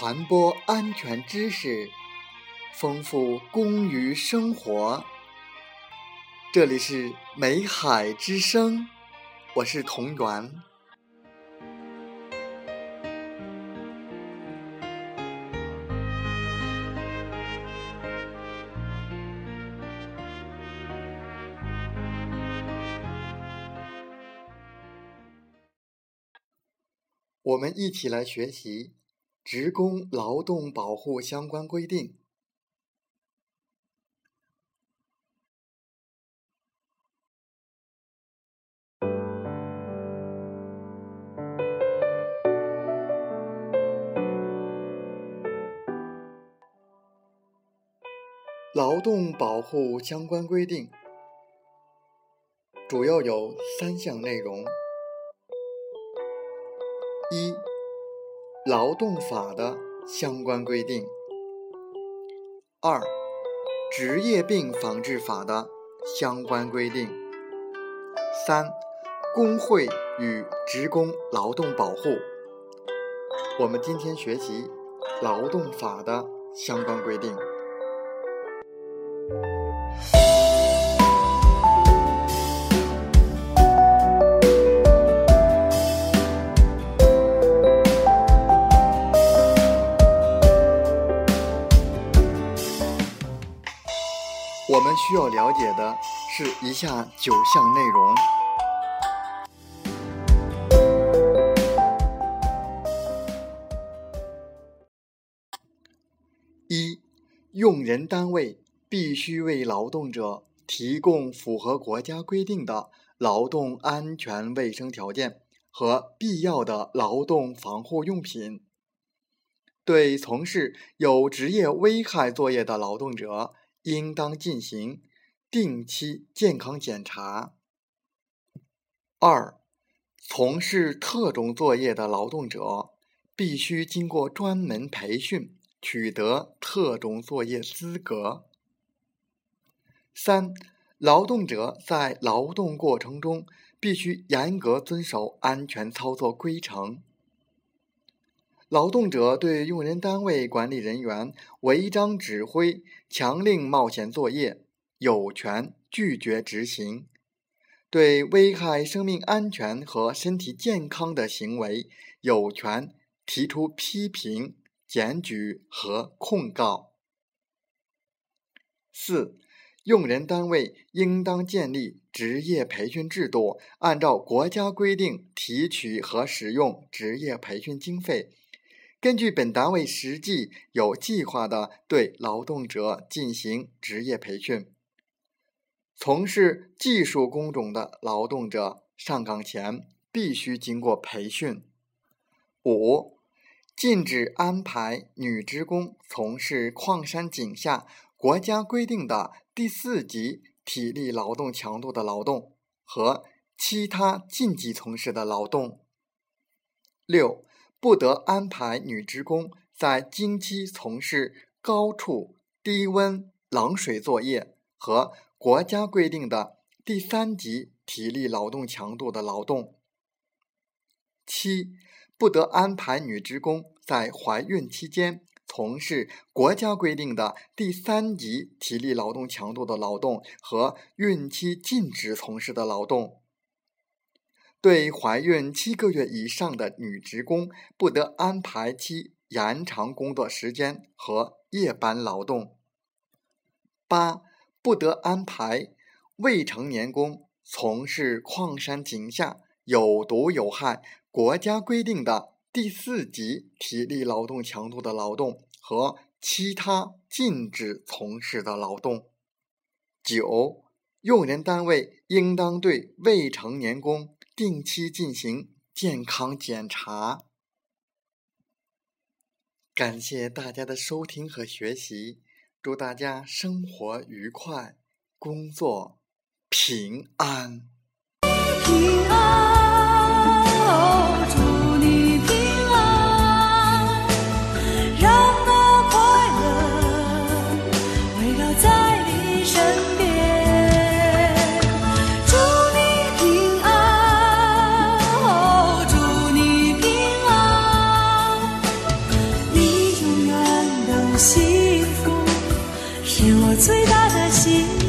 传播安全知识，丰富工于生活。这里是美海之声，我是同源。我们一起来学习职工劳动保护相关规定。劳动保护相关规定主要有三项内容。一、劳动法的相关规定；二、职业病防治法的相关规定；三、工会与职工劳动保护。我们今天学习劳动法的相关规定。我们需要了解的是以下九项内容：一、用人单位必须为劳动者提供符合国家规定的劳动安全卫生条件和必要的劳动防护用品，对从事有职业危害作业的劳动者。应当进行定期健康检查。二、从事特种作业的劳动者必须经过专门培训，取得特种作业资格。三、劳动者在劳动过程中必须严格遵守安全操作规程。劳动者对用人单位管理人员违章指挥、强令冒险作业，有权拒绝执行；对危害生命安全和身体健康的行为，有权提出批评、检举和控告。四、用人单位应当建立职业培训制度，按照国家规定提取和使用职业培训经费。根据本单位实际有计划的对劳动者进行职业培训。从事技术工种的劳动者上岗前必须经过培训。五、禁止安排女职工从事矿山井下国家规定的第四级体力劳动强度的劳动和其他禁忌从事的劳动。六。不得安排女职工在经期从事高处、低温、冷水作业和国家规定的第三级体力劳动强度的劳动。七，不得安排女职工在怀孕期间从事国家规定的第三级体力劳动强度的劳动和孕期禁止从事的劳动。对怀孕七个月以上的女职工，不得安排其延长工作时间和夜班劳动。八、不得安排未成年工从事矿山井下有毒有害、国家规定的第四级体力劳动强度的劳动和其他禁止从事的劳动。九、用人单位应当对未成年工。定期进行健康检查。感谢大家的收听和学习，祝大家生活愉快，工作平安。平安。幸福，是我最大的幸福。